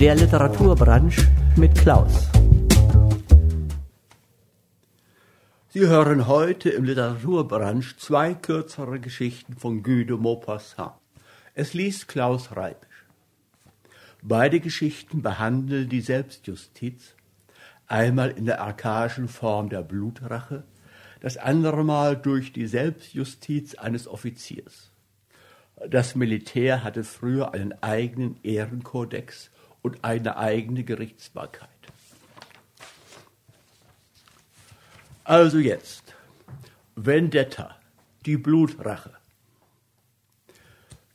Der Literaturbranche mit Klaus. Sie hören heute im Literaturbranche zwei kürzere Geschichten von Guy de Maupassant. Es liest Klaus Reibisch. Beide Geschichten behandeln die Selbstjustiz, einmal in der archaischen Form der Blutrache, das andere Mal durch die Selbstjustiz eines Offiziers. Das Militär hatte früher einen eigenen Ehrenkodex und eine eigene Gerichtsbarkeit. Also jetzt, Vendetta, die Blutrache.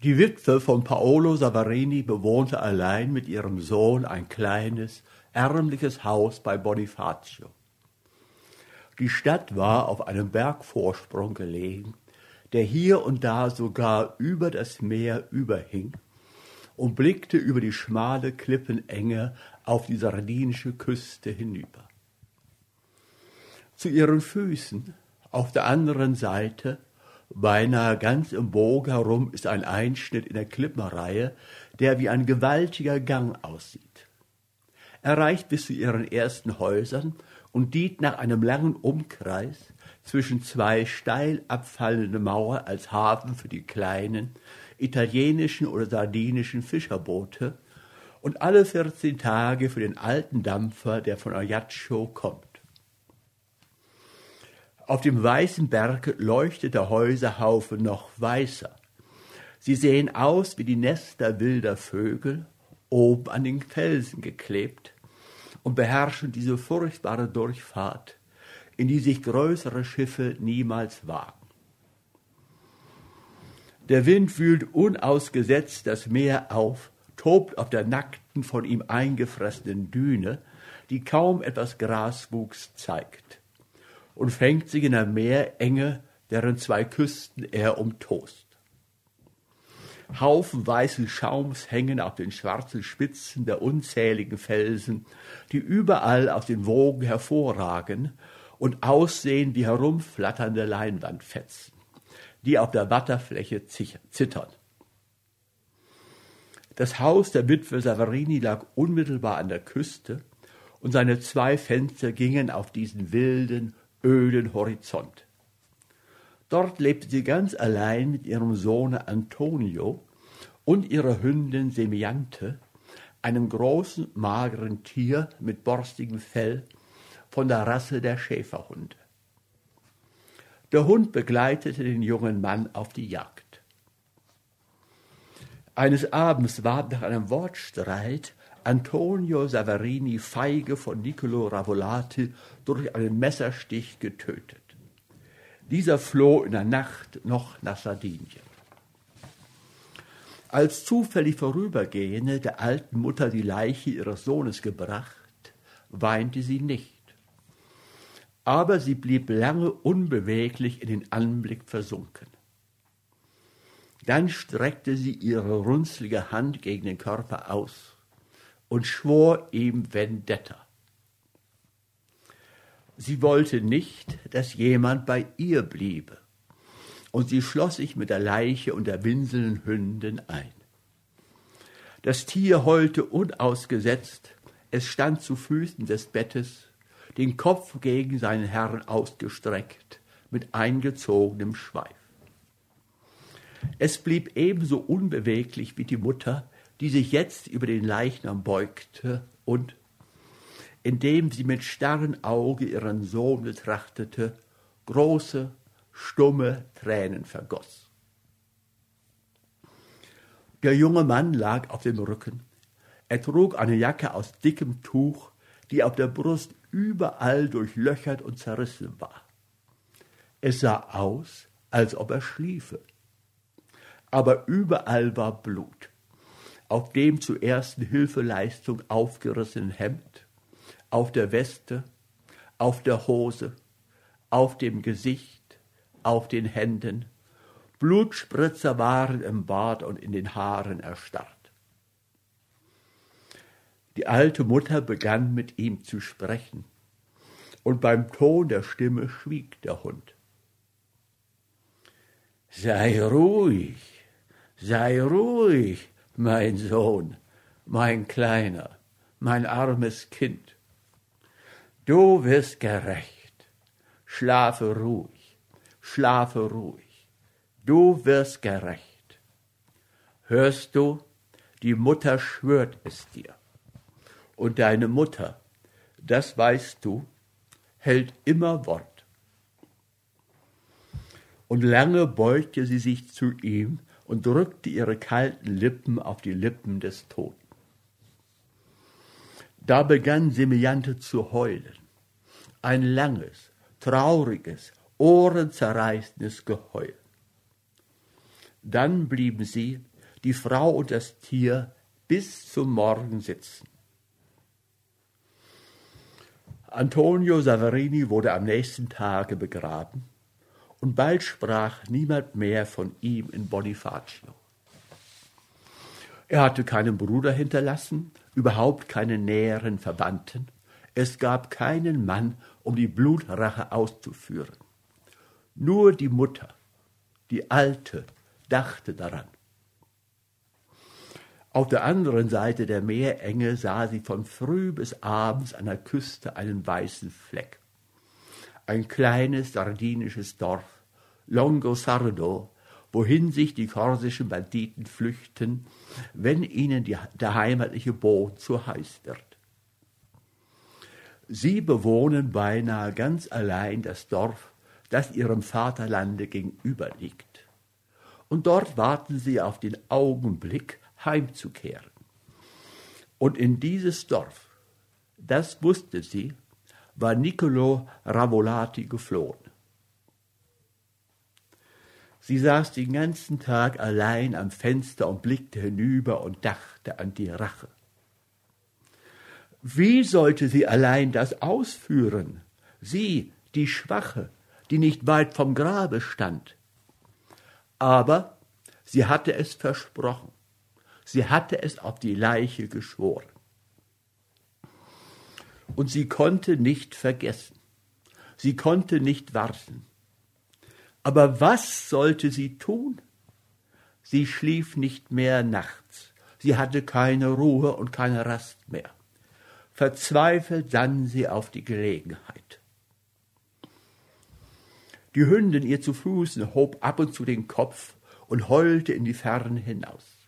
Die Witwe von Paolo Savarini bewohnte allein mit ihrem Sohn ein kleines, ärmliches Haus bei Bonifacio. Die Stadt war auf einem Bergvorsprung gelegen, der hier und da sogar über das Meer überhing und blickte über die schmale Klippenenge auf die sardinische Küste hinüber. Zu ihren Füßen, auf der anderen Seite, beinahe ganz im Bogen herum, ist ein Einschnitt in der Klippenreihe, der wie ein gewaltiger Gang aussieht. Er reicht bis zu ihren ersten Häusern und dient nach einem langen Umkreis zwischen zwei steil abfallenden Mauern als Hafen für die kleinen, italienischen oder sardinischen Fischerboote und alle 14 Tage für den alten Dampfer, der von Ajaccio kommt. Auf dem weißen Berg leuchtet der Häuserhaufen noch weißer. Sie sehen aus wie die Nester wilder Vögel, oben an den Felsen geklebt, und beherrschen diese furchtbare Durchfahrt, in die sich größere Schiffe niemals wagen. Der Wind wühlt unausgesetzt das Meer auf, tobt auf der nackten, von ihm eingefressenen Düne, die kaum etwas Graswuchs zeigt, und fängt sich in der Meerenge, deren zwei Küsten er umtost. Haufen weißen Schaums hängen auf den schwarzen Spitzen der unzähligen Felsen, die überall aus den Wogen hervorragen und aussehen wie herumflatternde Leinwandfetzen die auf der Wasserfläche zittern. Das Haus der Witwe Savarini lag unmittelbar an der Küste und seine zwei Fenster gingen auf diesen wilden, öden Horizont. Dort lebte sie ganz allein mit ihrem Sohne Antonio und ihrer Hündin Semiante, einem großen, mageren Tier mit borstigem Fell von der Rasse der Schäferhunde. Der Hund begleitete den jungen Mann auf die Jagd. Eines Abends ward nach einem Wortstreit Antonio Savarini feige von Niccolo Ravolati durch einen Messerstich getötet. Dieser floh in der Nacht noch nach Sardinien. Als zufällig Vorübergehende der alten Mutter die Leiche ihres Sohnes gebracht, weinte sie nicht aber sie blieb lange unbeweglich in den Anblick versunken. Dann streckte sie ihre runzlige Hand gegen den Körper aus und schwor ihm Vendetta. Sie wollte nicht, dass jemand bei ihr bliebe, und sie schloss sich mit der Leiche und der winselnden Hündin ein. Das Tier heulte unausgesetzt, es stand zu Füßen des Bettes den Kopf gegen seinen Herrn ausgestreckt, mit eingezogenem Schweif. Es blieb ebenso unbeweglich wie die Mutter, die sich jetzt über den Leichnam beugte und, indem sie mit starren Auge ihren Sohn betrachtete, große, stumme Tränen vergoß. Der junge Mann lag auf dem Rücken. Er trug eine Jacke aus dickem Tuch, die auf der Brust überall durchlöchert und zerrissen war. Es sah aus, als ob er schliefe. Aber überall war Blut. Auf dem zur ersten Hilfeleistung aufgerissenen Hemd, auf der Weste, auf der Hose, auf dem Gesicht, auf den Händen. Blutspritzer waren im Bart und in den Haaren erstarrt. Die alte Mutter begann mit ihm zu sprechen, und beim Ton der Stimme schwieg der Hund. Sei ruhig, sei ruhig, mein Sohn, mein Kleiner, mein armes Kind, du wirst gerecht, schlafe ruhig, schlafe ruhig, du wirst gerecht. Hörst du, die Mutter schwört es dir. Und deine Mutter, das weißt du, hält immer Wort. Und lange beugte sie sich zu ihm und drückte ihre kalten Lippen auf die Lippen des Toten. Da begann Semejante zu heulen. Ein langes, trauriges, ohrenzerreißendes Geheul. Dann blieben sie, die Frau und das Tier, bis zum Morgen sitzen. Antonio Saverini wurde am nächsten Tage begraben und bald sprach niemand mehr von ihm in Bonifacio. Er hatte keinen Bruder hinterlassen, überhaupt keine näheren Verwandten. Es gab keinen Mann, um die Blutrache auszuführen. Nur die Mutter, die Alte, dachte daran. Auf der anderen Seite der Meerenge sah sie von früh bis abends an der Küste einen weißen Fleck. Ein kleines sardinisches Dorf, Longo Sardo, wohin sich die korsischen Banditen flüchten, wenn ihnen die, der heimatliche Boot zu heiß wird. Sie bewohnen beinahe ganz allein das Dorf, das ihrem Vaterlande gegenüber liegt. Und dort warten sie auf den Augenblick, heimzukehren. Und in dieses Dorf, das wusste sie, war Niccolo Ravolati geflohen. Sie saß den ganzen Tag allein am Fenster und blickte hinüber und dachte an die Rache. Wie sollte sie allein das ausführen? Sie, die Schwache, die nicht weit vom Grabe stand. Aber sie hatte es versprochen. Sie hatte es auf die Leiche geschworen. Und sie konnte nicht vergessen. Sie konnte nicht warten. Aber was sollte sie tun? Sie schlief nicht mehr nachts. Sie hatte keine Ruhe und keine Rast mehr. Verzweifelt sann sie auf die Gelegenheit. Die Hündin ihr zu Füßen hob ab und zu den Kopf und heulte in die Ferne hinaus.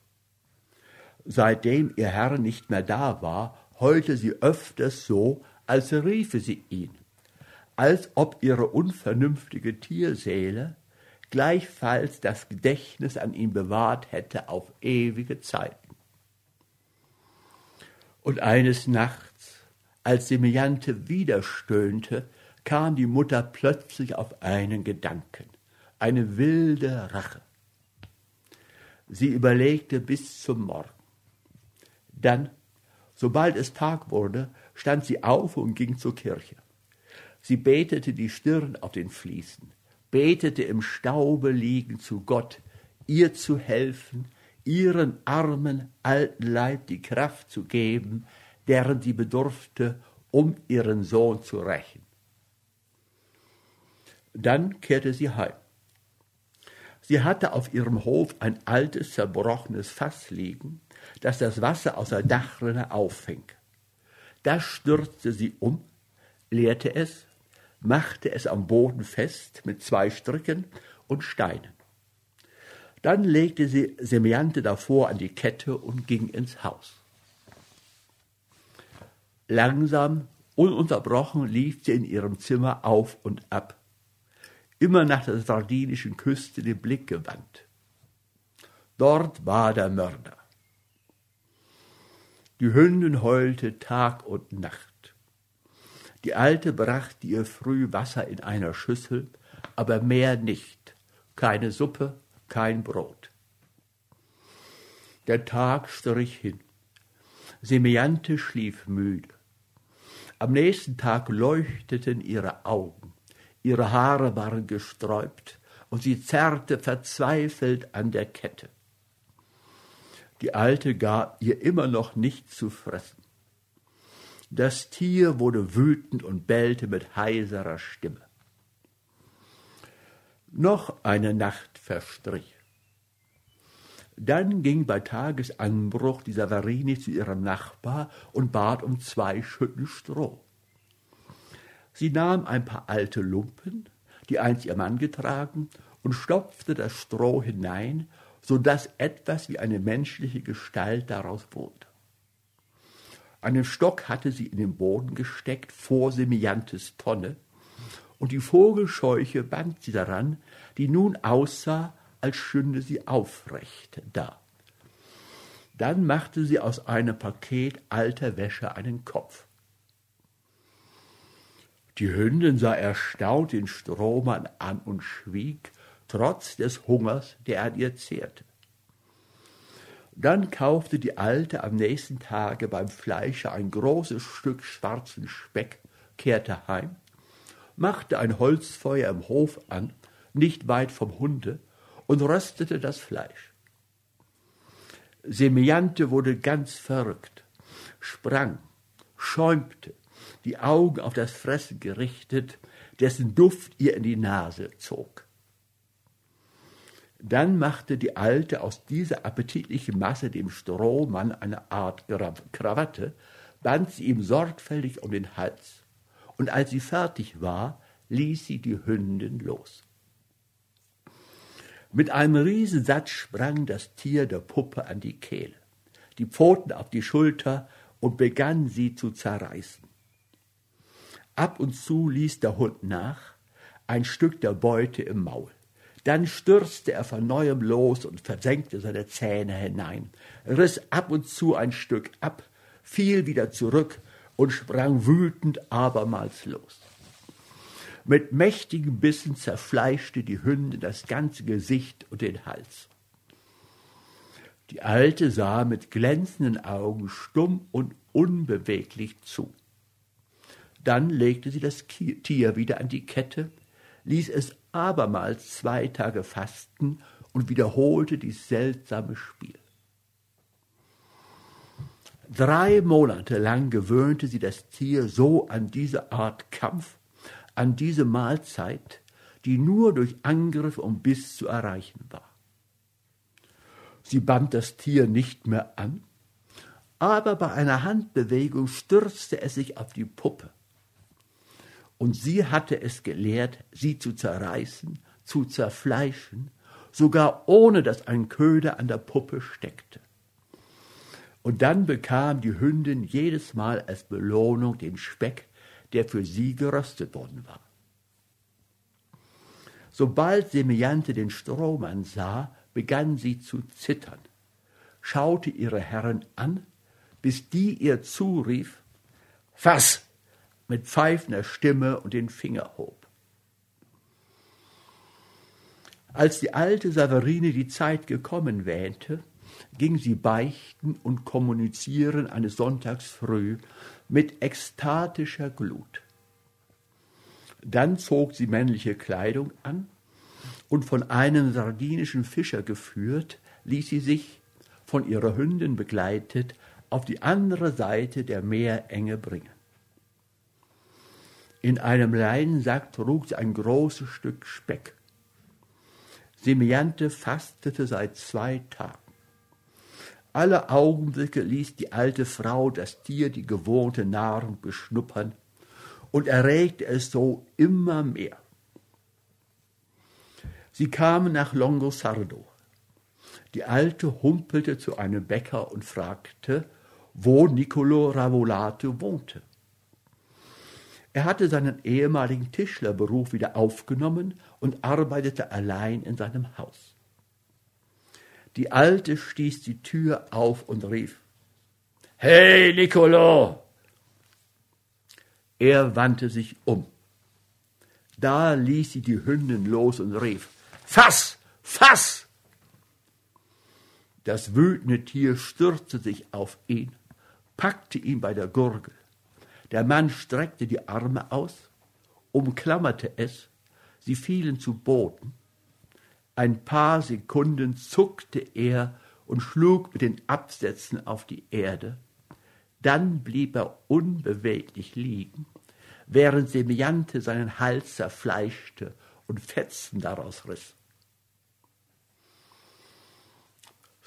Seitdem ihr Herr nicht mehr da war, heulte sie öfters so, als riefe sie ihn, als ob ihre unvernünftige Tierseele gleichfalls das Gedächtnis an ihn bewahrt hätte auf ewige Zeiten. Und eines Nachts, als Semejante wieder stöhnte, kam die Mutter plötzlich auf einen Gedanken, eine wilde Rache. Sie überlegte bis zum Morgen. Dann, sobald es Tag wurde, stand sie auf und ging zur Kirche. Sie betete die Stirn auf den Fliesen, betete im Staube liegen zu Gott, ihr zu helfen, ihren armen alten Leib die Kraft zu geben, deren sie bedurfte, um ihren Sohn zu rächen. Dann kehrte sie heim. Sie hatte auf ihrem Hof ein altes, zerbrochenes Fass liegen, das das Wasser aus der Dachrinne auffing. Da stürzte sie um, leerte es, machte es am Boden fest mit zwei Stricken und Steinen. Dann legte sie Semejante davor an die Kette und ging ins Haus. Langsam, ununterbrochen lief sie in ihrem Zimmer auf und ab, immer nach der sardinischen Küste den Blick gewandt. Dort war der Mörder. Die Hündin heulte Tag und Nacht. Die Alte brachte ihr früh Wasser in einer Schüssel, aber mehr nicht, keine Suppe, kein Brot. Der Tag strich hin. Semejante schlief müde. Am nächsten Tag leuchteten ihre Augen. Ihre Haare waren gesträubt und sie zerrte verzweifelt an der Kette. Die Alte gab ihr immer noch nichts zu fressen. Das Tier wurde wütend und bellte mit heiserer Stimme. Noch eine Nacht verstrich. Dann ging bei Tagesanbruch die Savarini zu ihrem Nachbar und bat um zwei Schütten Stroh. Sie nahm ein paar alte Lumpen, die einst ihr Mann getragen, und stopfte das Stroh hinein, so dass etwas wie eine menschliche Gestalt daraus wurde. Einen Stock hatte sie in den Boden gesteckt, vor Semiantes Tonne, und die Vogelscheuche band sie daran, die nun aussah, als stünde sie aufrecht da. Dann machte sie aus einem Paket alter Wäsche einen Kopf. Die Hündin sah erstaunt den Strohmann an und schwieg, trotz des Hungers, der an ihr zehrte. Dann kaufte die Alte am nächsten Tage beim Fleischer ein großes Stück schwarzen Speck, kehrte heim, machte ein Holzfeuer im Hof an, nicht weit vom Hunde, und röstete das Fleisch. Semejante wurde ganz verrückt, sprang, schäumte, die Augen auf das Fressen gerichtet, dessen Duft ihr in die Nase zog. Dann machte die Alte aus dieser appetitlichen Masse dem Strohmann eine Art Krawatte, band sie ihm sorgfältig um den Hals, und als sie fertig war, ließ sie die Hündin los. Mit einem Riesensatz sprang das Tier der Puppe an die Kehle, die Pfoten auf die Schulter und begann sie zu zerreißen. Ab und zu ließ der Hund nach, ein Stück der Beute im Maul. Dann stürzte er von neuem los und versenkte seine Zähne hinein, riss ab und zu ein Stück ab, fiel wieder zurück und sprang wütend abermals los. Mit mächtigen Bissen zerfleischte die Hündin das ganze Gesicht und den Hals. Die Alte sah mit glänzenden Augen stumm und unbeweglich zu. Dann legte sie das Tier wieder an die Kette, ließ es abermals zwei Tage fasten und wiederholte dies seltsame Spiel. Drei Monate lang gewöhnte sie das Tier so an diese Art Kampf, an diese Mahlzeit, die nur durch Angriff und Biss zu erreichen war. Sie band das Tier nicht mehr an, aber bei einer Handbewegung stürzte es sich auf die Puppe und sie hatte es gelehrt, sie zu zerreißen, zu zerfleischen, sogar ohne dass ein Köder an der Puppe steckte. Und dann bekam die Hündin jedes Mal als Belohnung den Speck, der für sie geröstet worden war. Sobald Semejante den Strohmann sah, begann sie zu zittern, schaute ihre Herren an, bis die ihr zurief, Fass, mit pfeifender Stimme und den Finger hob. Als die alte Saverine die Zeit gekommen wähnte, ging sie beichten und kommunizieren eines Sonntags früh mit ekstatischer Glut. Dann zog sie männliche Kleidung an und von einem sardinischen Fischer geführt, ließ sie sich, von ihrer Hündin begleitet, auf die andere Seite der Meerenge bringen. In einem Leinensack trug sie ein großes Stück Speck. Semiante fastete seit zwei Tagen. Alle Augenblicke ließ die alte Frau das Tier die gewohnte Nahrung beschnuppern und erregte es so immer mehr. Sie kamen nach Longosardo. Die Alte humpelte zu einem Bäcker und fragte, wo Niccolo Ravolate wohnte. Er hatte seinen ehemaligen Tischlerberuf wieder aufgenommen und arbeitete allein in seinem Haus. Die Alte stieß die Tür auf und rief, Hey, Nicolo! Er wandte sich um. Da ließ sie die Hündin los und rief, Fass! Fass! Das wütende Tier stürzte sich auf ihn, packte ihn bei der Gurgel. Der Mann streckte die Arme aus, umklammerte es, sie fielen zu Boden. Ein paar Sekunden zuckte er und schlug mit den Absätzen auf die Erde. Dann blieb er unbeweglich liegen, während Semejante seinen Hals zerfleischte und Fetzen daraus riss.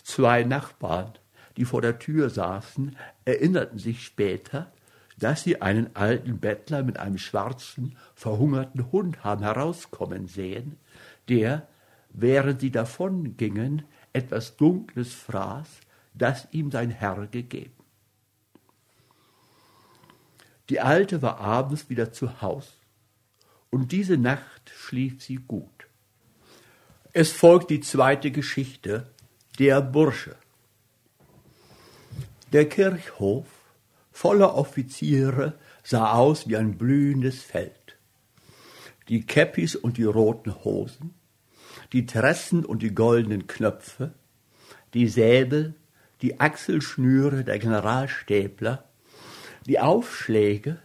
Zwei Nachbarn, die vor der Tür saßen, erinnerten sich später, dass sie einen alten Bettler mit einem schwarzen, verhungerten Hund haben herauskommen sehen, der, während sie davongingen, etwas Dunkles fraß, das ihm sein Herr gegeben. Die Alte war abends wieder zu Haus, und diese Nacht schlief sie gut. Es folgt die zweite Geschichte, der Bursche. Der Kirchhof, voller Offiziere, sah aus wie ein blühendes Feld. Die Käppis und die roten Hosen, die Tressen und die goldenen Knöpfe, die Säbel, die Achselschnüre der Generalstäbler, die Aufschläge,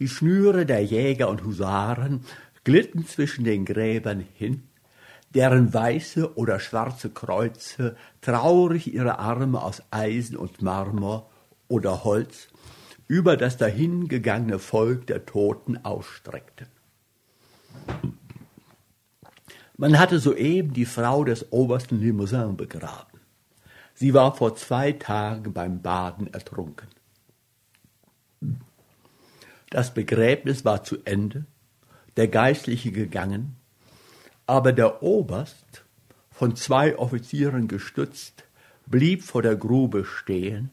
die Schnüre der Jäger und Husaren glitten zwischen den Gräbern hin, deren weiße oder schwarze Kreuze traurig ihre Arme aus Eisen und Marmor oder Holz über das dahingegangene Volk der Toten ausstreckten. Man hatte soeben die Frau des obersten Limousin begraben. Sie war vor zwei Tagen beim Baden ertrunken. Das Begräbnis war zu Ende, der Geistliche gegangen, aber der Oberst, von zwei Offizieren gestützt, blieb vor der Grube stehen,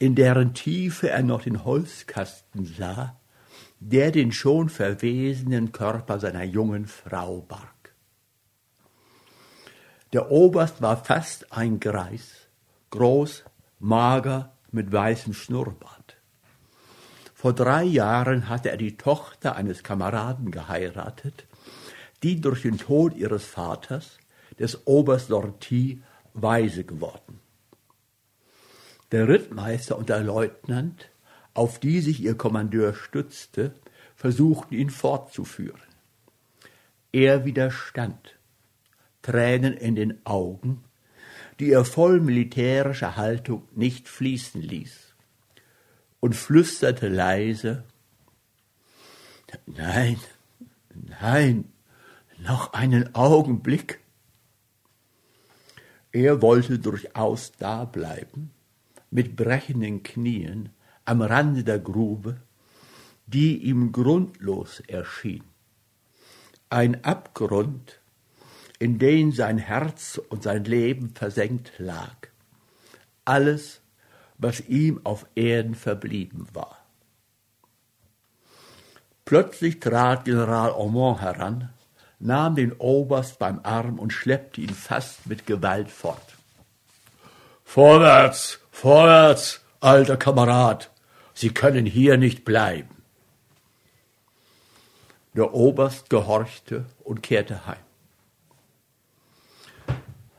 in deren Tiefe er noch den Holzkasten sah, der den schon verwesenen Körper seiner jungen Frau barg. Der Oberst war fast ein Greis, groß, mager, mit weißem Schnurrbart. Vor drei Jahren hatte er die Tochter eines Kameraden geheiratet, die durch den Tod ihres Vaters, des Oberst Lortie, weise geworden. Der Rittmeister und der Leutnant, auf die sich ihr Kommandeur stützte, versuchten ihn fortzuführen. Er widerstand, Tränen in den Augen, die er voll militärischer Haltung nicht fließen ließ, und flüsterte leise Nein, nein, noch einen Augenblick. Er wollte durchaus dableiben, mit brechenden Knien am Rande der Grube, die ihm grundlos erschien. Ein Abgrund, in den sein Herz und sein Leben versenkt lag. Alles, was ihm auf Erden verblieben war. Plötzlich trat General Aumont heran nahm den Oberst beim Arm und schleppte ihn fast mit Gewalt fort. Vorwärts, vorwärts, alter Kamerad, Sie können hier nicht bleiben. Der Oberst gehorchte und kehrte heim.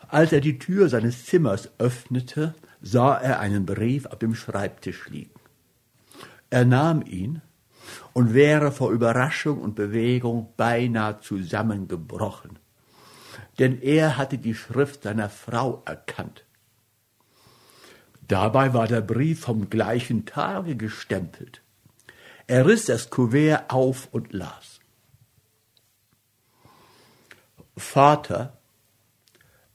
Als er die Tür seines Zimmers öffnete, sah er einen Brief auf dem Schreibtisch liegen. Er nahm ihn und wäre vor Überraschung und Bewegung beinahe zusammengebrochen. Denn er hatte die Schrift seiner Frau erkannt. Dabei war der Brief vom gleichen Tage gestempelt. Er riss das Kuvert auf und las. Vater,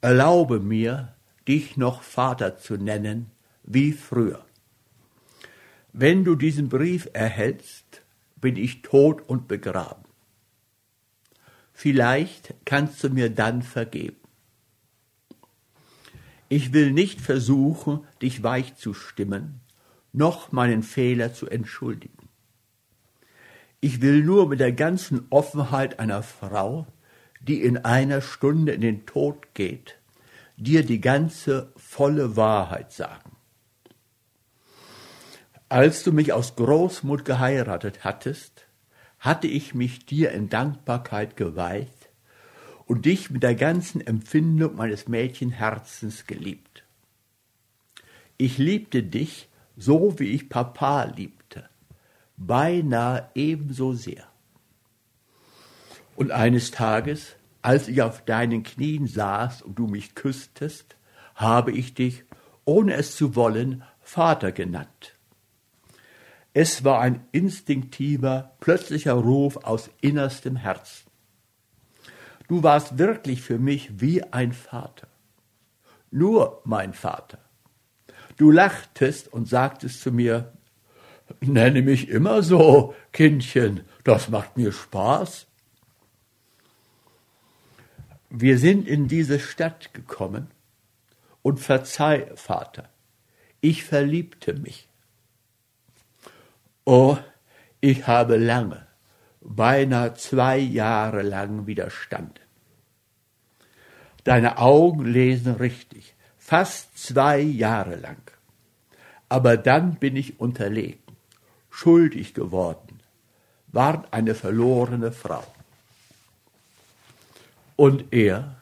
erlaube mir, dich noch Vater zu nennen, wie früher. Wenn du diesen Brief erhältst, bin ich tot und begraben. Vielleicht kannst du mir dann vergeben. Ich will nicht versuchen, dich weich zu stimmen, noch meinen Fehler zu entschuldigen. Ich will nur mit der ganzen Offenheit einer Frau, die in einer Stunde in den Tod geht, dir die ganze volle Wahrheit sagen. Als du mich aus Großmut geheiratet hattest, hatte ich mich dir in Dankbarkeit geweiht und dich mit der ganzen Empfindung meines Mädchenherzens geliebt. Ich liebte dich so, wie ich Papa liebte, beinahe ebenso sehr. Und eines Tages, als ich auf deinen Knien saß und du mich küsstest, habe ich dich, ohne es zu wollen, Vater genannt. Es war ein instinktiver, plötzlicher Ruf aus innerstem Herzen. Du warst wirklich für mich wie ein Vater. Nur mein Vater. Du lachtest und sagtest zu mir, nenne mich immer so, Kindchen, das macht mir Spaß. Wir sind in diese Stadt gekommen und verzeih, Vater, ich verliebte mich. Oh, ich habe lange, beinahe zwei Jahre lang widerstanden. Deine Augen lesen richtig, fast zwei Jahre lang. Aber dann bin ich unterlegen, schuldig geworden, ward eine verlorene Frau. Und er,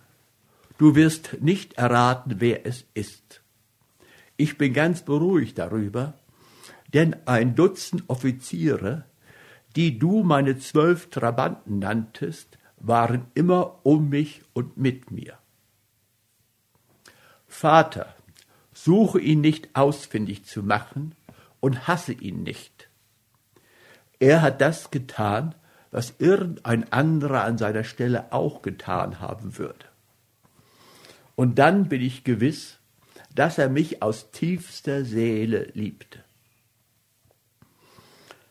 du wirst nicht erraten, wer es ist. Ich bin ganz beruhigt darüber, denn ein Dutzend Offiziere, die du meine zwölf Trabanten nanntest, waren immer um mich und mit mir. Vater, suche ihn nicht ausfindig zu machen und hasse ihn nicht. Er hat das getan, was irgendein anderer an seiner Stelle auch getan haben würde. Und dann bin ich gewiss, dass er mich aus tiefster Seele liebte.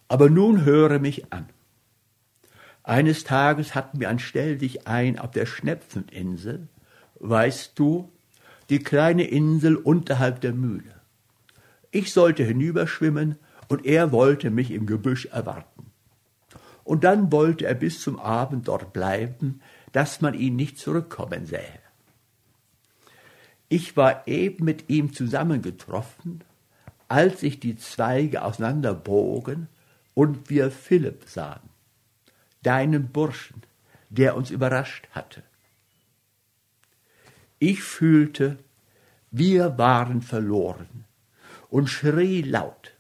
Aber nun höre mich an. Eines Tages hatten wir ein Stell dich ein auf der Schnepfeninsel, weißt du, die kleine Insel unterhalb der Mühle. Ich sollte hinüberschwimmen und er wollte mich im Gebüsch erwarten. Und dann wollte er bis zum Abend dort bleiben, dass man ihn nicht zurückkommen sähe. Ich war eben mit ihm zusammengetroffen, als sich die Zweige auseinanderbogen und wir Philipp sahen, deinen Burschen, der uns überrascht hatte. Ich fühlte, wir waren verloren und schrie laut.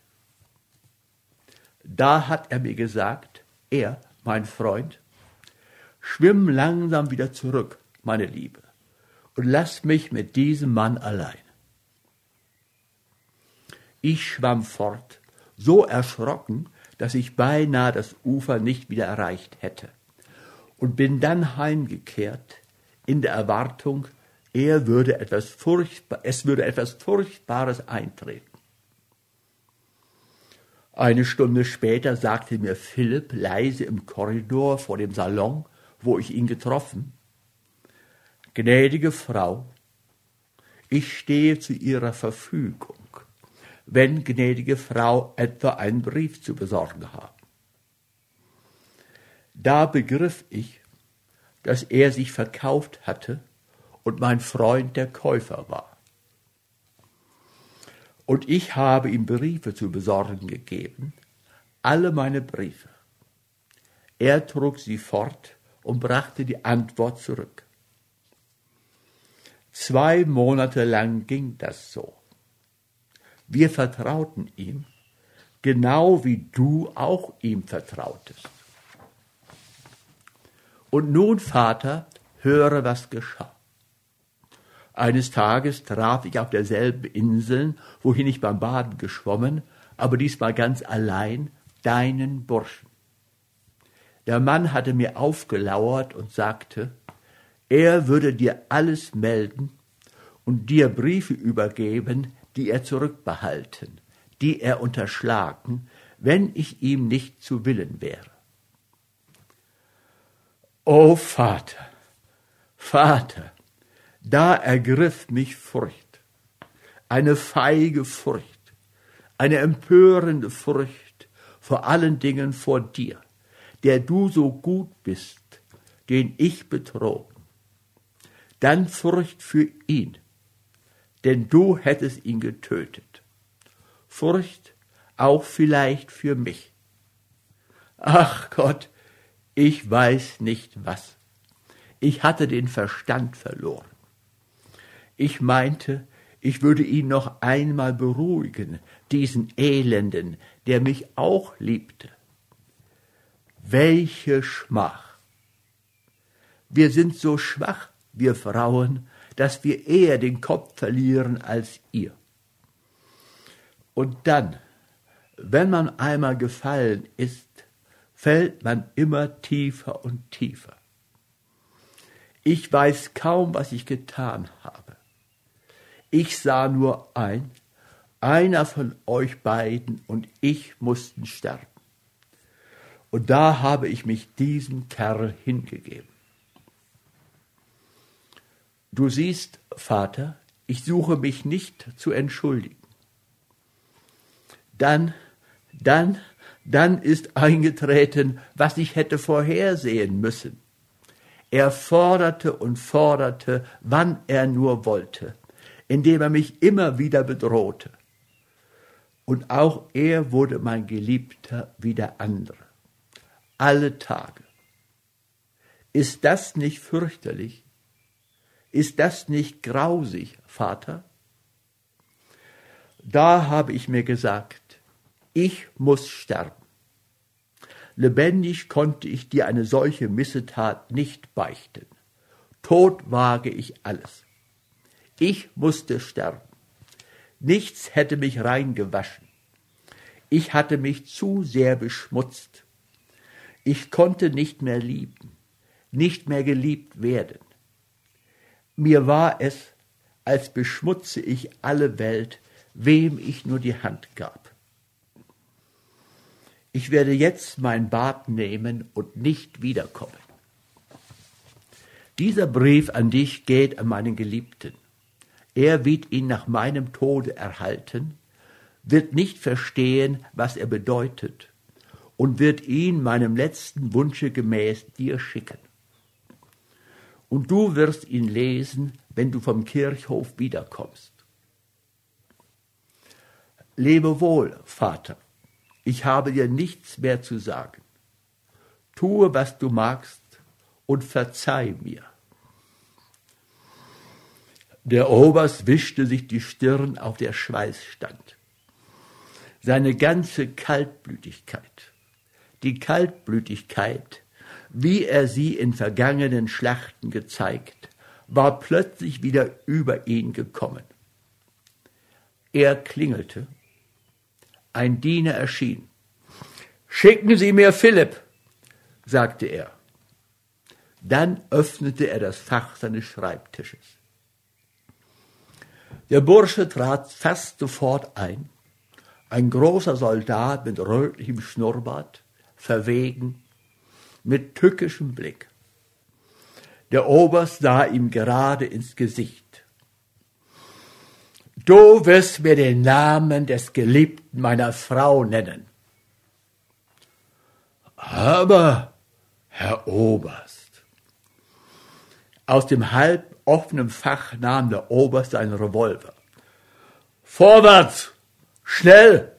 Da hat er mir gesagt, er, mein Freund, schwimm langsam wieder zurück, meine Liebe, und lass mich mit diesem Mann allein. Ich schwamm fort, so erschrocken, dass ich beinahe das Ufer nicht wieder erreicht hätte, und bin dann heimgekehrt in der Erwartung, er würde etwas furchtbar, es würde etwas Furchtbares eintreten. Eine Stunde später sagte mir Philipp leise im Korridor vor dem Salon, wo ich ihn getroffen, Gnädige Frau, ich stehe zu Ihrer Verfügung, wenn gnädige Frau etwa einen Brief zu besorgen haben. Da begriff ich, dass er sich verkauft hatte und mein Freund der Käufer war. Und ich habe ihm Briefe zu besorgen gegeben, alle meine Briefe. Er trug sie fort und brachte die Antwort zurück. Zwei Monate lang ging das so. Wir vertrauten ihm, genau wie du auch ihm vertrautest. Und nun, Vater, höre, was geschah. Eines Tages traf ich auf derselben Insel, wohin ich beim Baden geschwommen, aber diesmal ganz allein, deinen Burschen. Der Mann hatte mir aufgelauert und sagte, er würde dir alles melden und dir Briefe übergeben, die er zurückbehalten, die er unterschlagen, wenn ich ihm nicht zu Willen wäre. O Vater, Vater, da ergriff mich Furcht, eine feige Furcht, eine empörende Furcht vor allen Dingen vor dir, der du so gut bist, den ich betrogen. Dann Furcht für ihn, denn du hättest ihn getötet. Furcht auch vielleicht für mich. Ach Gott, ich weiß nicht was. Ich hatte den Verstand verloren. Ich meinte, ich würde ihn noch einmal beruhigen, diesen Elenden, der mich auch liebte. Welche Schmach! Wir sind so schwach, wir Frauen, dass wir eher den Kopf verlieren als ihr. Und dann, wenn man einmal gefallen ist, fällt man immer tiefer und tiefer. Ich weiß kaum, was ich getan habe. Ich sah nur ein, einer von euch beiden und ich mussten sterben. Und da habe ich mich diesem Kerl hingegeben. Du siehst, Vater, ich suche mich nicht zu entschuldigen. Dann, dann, dann ist eingetreten, was ich hätte vorhersehen müssen. Er forderte und forderte, wann er nur wollte, indem er mich immer wieder bedrohte. Und auch er wurde mein Geliebter wie der andere. Alle Tage. Ist das nicht fürchterlich? Ist das nicht grausig, Vater? Da habe ich mir gesagt, ich muss sterben. Lebendig konnte ich dir eine solche Missetat nicht beichten. Tod wage ich alles. Ich musste sterben. Nichts hätte mich reingewaschen. Ich hatte mich zu sehr beschmutzt. Ich konnte nicht mehr lieben, nicht mehr geliebt werden. Mir war es, als beschmutze ich alle Welt, wem ich nur die Hand gab. Ich werde jetzt mein Bad nehmen und nicht wiederkommen. Dieser Brief an dich geht an meinen Geliebten. Er wird ihn nach meinem Tode erhalten, wird nicht verstehen, was er bedeutet, und wird ihn meinem letzten Wunsche gemäß dir schicken und du wirst ihn lesen, wenn du vom Kirchhof wiederkommst. Lebe wohl, Vater, ich habe dir nichts mehr zu sagen. Tue, was du magst, und verzeih mir. Der Oberst wischte sich die Stirn, auf der Schweiß stand. Seine ganze Kaltblütigkeit, die Kaltblütigkeit, wie er sie in vergangenen Schlachten gezeigt, war plötzlich wieder über ihn gekommen. Er klingelte. Ein Diener erschien. Schicken Sie mir Philipp, sagte er. Dann öffnete er das Fach seines Schreibtisches. Der Bursche trat fast sofort ein. Ein großer Soldat mit rötlichem Schnurrbart, verwegen, mit tückischem Blick. Der Oberst sah ihm gerade ins Gesicht. Du wirst mir den Namen des Geliebten meiner Frau nennen. Aber, Herr Oberst, aus dem halb offenen Fach nahm der Oberst seinen Revolver. Vorwärts! Schnell!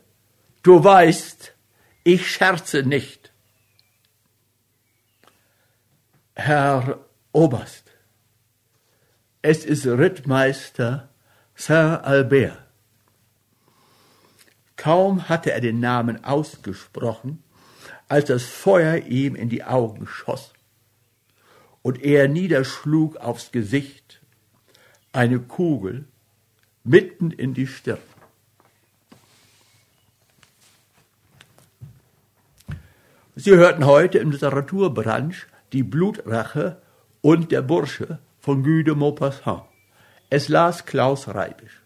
Du weißt, ich scherze nicht. Herr Oberst, es ist Rittmeister Saint Albert. Kaum hatte er den Namen ausgesprochen, als das Feuer ihm in die Augen schoss und er niederschlug aufs Gesicht eine Kugel mitten in die Stirn. Sie hörten heute im Literaturbranche die Blutrache und der Bursche von Guy de Maupassant. Es las Klaus Reibisch.